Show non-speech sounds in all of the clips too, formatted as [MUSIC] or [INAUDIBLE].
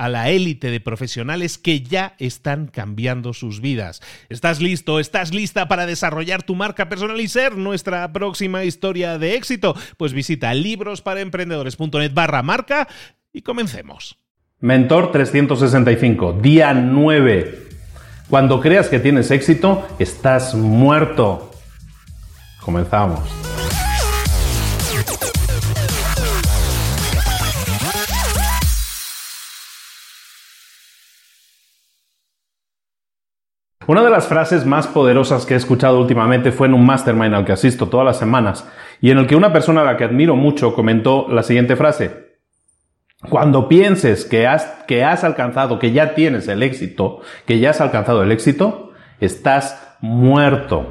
a la élite de profesionales que ya están cambiando sus vidas. ¿Estás listo? ¿Estás lista para desarrollar tu marca personal y ser nuestra próxima historia de éxito? Pues visita librosparaemprendedores.net barra marca y comencemos. Mentor 365, día 9. Cuando creas que tienes éxito, estás muerto. Comenzamos. Una de las frases más poderosas que he escuchado últimamente fue en un mastermind al que asisto todas las semanas y en el que una persona a la que admiro mucho comentó la siguiente frase. Cuando pienses que has, que has alcanzado, que ya tienes el éxito, que ya has alcanzado el éxito, estás muerto.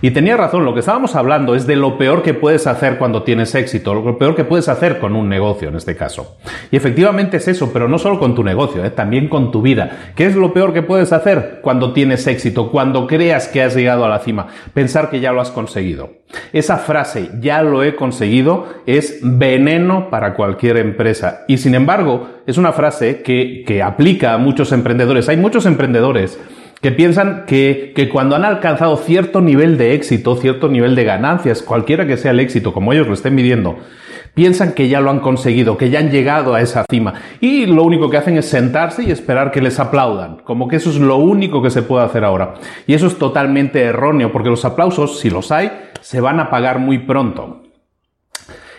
Y tenía razón, lo que estábamos hablando es de lo peor que puedes hacer cuando tienes éxito, lo peor que puedes hacer con un negocio en este caso. Y efectivamente es eso, pero no solo con tu negocio, ¿eh? también con tu vida. ¿Qué es lo peor que puedes hacer cuando tienes éxito, cuando creas que has llegado a la cima? Pensar que ya lo has conseguido. Esa frase, ya lo he conseguido, es veneno para cualquier empresa. Y sin embargo, es una frase que, que aplica a muchos emprendedores. Hay muchos emprendedores que piensan que, que, cuando han alcanzado cierto nivel de éxito, cierto nivel de ganancias, cualquiera que sea el éxito, como ellos lo estén midiendo, piensan que ya lo han conseguido, que ya han llegado a esa cima. Y lo único que hacen es sentarse y esperar que les aplaudan, como que eso es lo único que se puede hacer ahora. Y eso es totalmente erróneo, porque los aplausos, si los hay, se van a pagar muy pronto.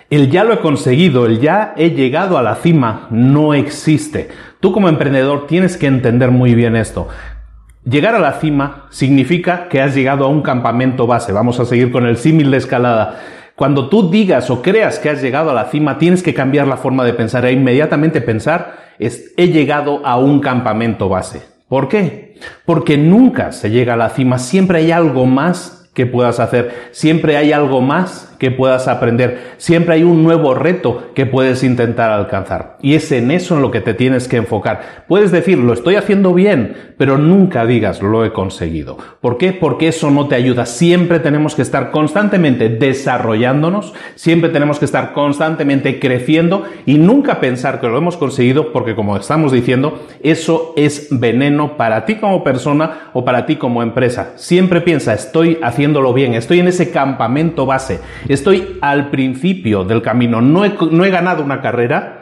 El ya lo he conseguido, el ya he llegado a la cima, no existe. Tú como emprendedor tienes que entender muy bien esto. Llegar a la cima significa que has llegado a un campamento base. Vamos a seguir con el símil de escalada. Cuando tú digas o creas que has llegado a la cima, tienes que cambiar la forma de pensar e inmediatamente pensar es he llegado a un campamento base. ¿Por qué? Porque nunca se llega a la cima, siempre hay algo más que puedas hacer, siempre hay algo más que puedas aprender. Siempre hay un nuevo reto que puedes intentar alcanzar. Y es en eso en lo que te tienes que enfocar. Puedes decir, lo estoy haciendo bien, pero nunca digas, lo he conseguido. ¿Por qué? Porque eso no te ayuda. Siempre tenemos que estar constantemente desarrollándonos, siempre tenemos que estar constantemente creciendo y nunca pensar que lo hemos conseguido, porque como estamos diciendo, eso es veneno para ti como persona o para ti como empresa. Siempre piensa, estoy haciéndolo bien, estoy en ese campamento base Estoy al principio del camino. No he, no he ganado una carrera,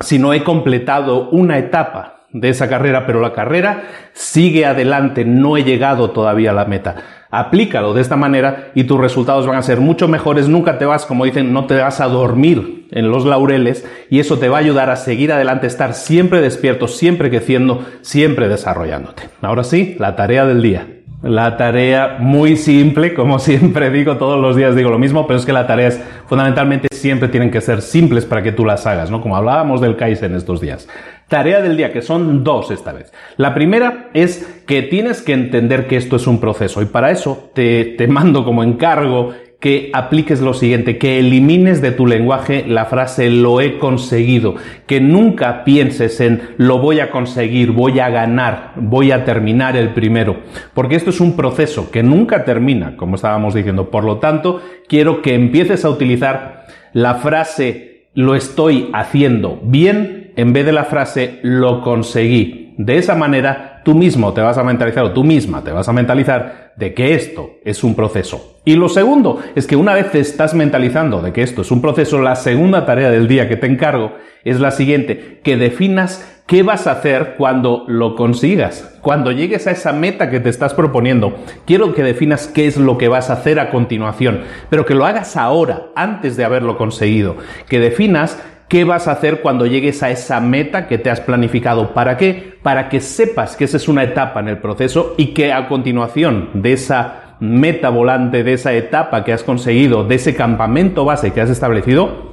sino he completado una etapa de esa carrera, pero la carrera sigue adelante, no he llegado todavía a la meta. Aplícalo de esta manera y tus resultados van a ser mucho mejores. Nunca te vas, como dicen, no te vas a dormir en los laureles y eso te va a ayudar a seguir adelante, estar siempre despierto, siempre creciendo, siempre desarrollándote. Ahora sí, la tarea del día. La tarea muy simple, como [LAUGHS] siempre digo, todos los días digo lo mismo, pero es que la tarea es fundamentalmente siempre tienen que ser simples para que tú las hagas, ¿no? Como hablábamos del Kaizen estos días. Tarea del día, que son dos esta vez. La primera es que tienes que entender que esto es un proceso y para eso te, te mando como encargo que apliques lo siguiente, que elimines de tu lenguaje la frase lo he conseguido, que nunca pienses en lo voy a conseguir, voy a ganar, voy a terminar el primero, porque esto es un proceso que nunca termina, como estábamos diciendo. Por lo tanto, quiero que empieces a utilizar la frase lo estoy haciendo bien en vez de la frase lo conseguí. De esa manera, tú mismo te vas a mentalizar o tú misma te vas a mentalizar de que esto es un proceso. Y lo segundo es que una vez te estás mentalizando de que esto es un proceso, la segunda tarea del día que te encargo es la siguiente, que definas qué vas a hacer cuando lo consigas, cuando llegues a esa meta que te estás proponiendo. Quiero que definas qué es lo que vas a hacer a continuación, pero que lo hagas ahora, antes de haberlo conseguido, que definas ¿Qué vas a hacer cuando llegues a esa meta que te has planificado? ¿Para qué? Para que sepas que esa es una etapa en el proceso y que a continuación de esa meta volante, de esa etapa que has conseguido, de ese campamento base que has establecido,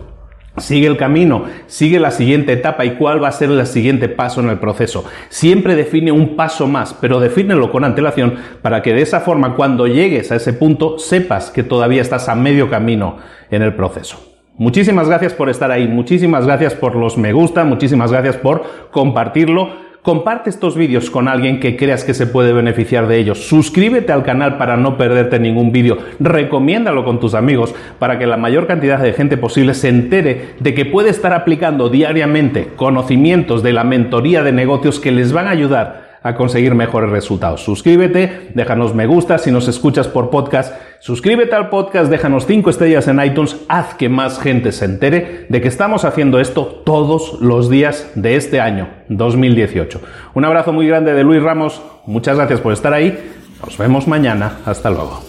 Sigue el camino, sigue la siguiente etapa y cuál va a ser el siguiente paso en el proceso. Siempre define un paso más, pero defínelo con antelación para que de esa forma cuando llegues a ese punto sepas que todavía estás a medio camino en el proceso. Muchísimas gracias por estar ahí, muchísimas gracias por los me gusta, muchísimas gracias por compartirlo. Comparte estos vídeos con alguien que creas que se puede beneficiar de ellos. Suscríbete al canal para no perderte ningún vídeo. Recomiéndalo con tus amigos para que la mayor cantidad de gente posible se entere de que puede estar aplicando diariamente conocimientos de la mentoría de negocios que les van a ayudar a conseguir mejores resultados. Suscríbete, déjanos me gusta si nos escuchas por podcast. Suscríbete al podcast, déjanos 5 estrellas en iTunes, haz que más gente se entere de que estamos haciendo esto todos los días de este año 2018. Un abrazo muy grande de Luis Ramos, muchas gracias por estar ahí, nos vemos mañana, hasta luego.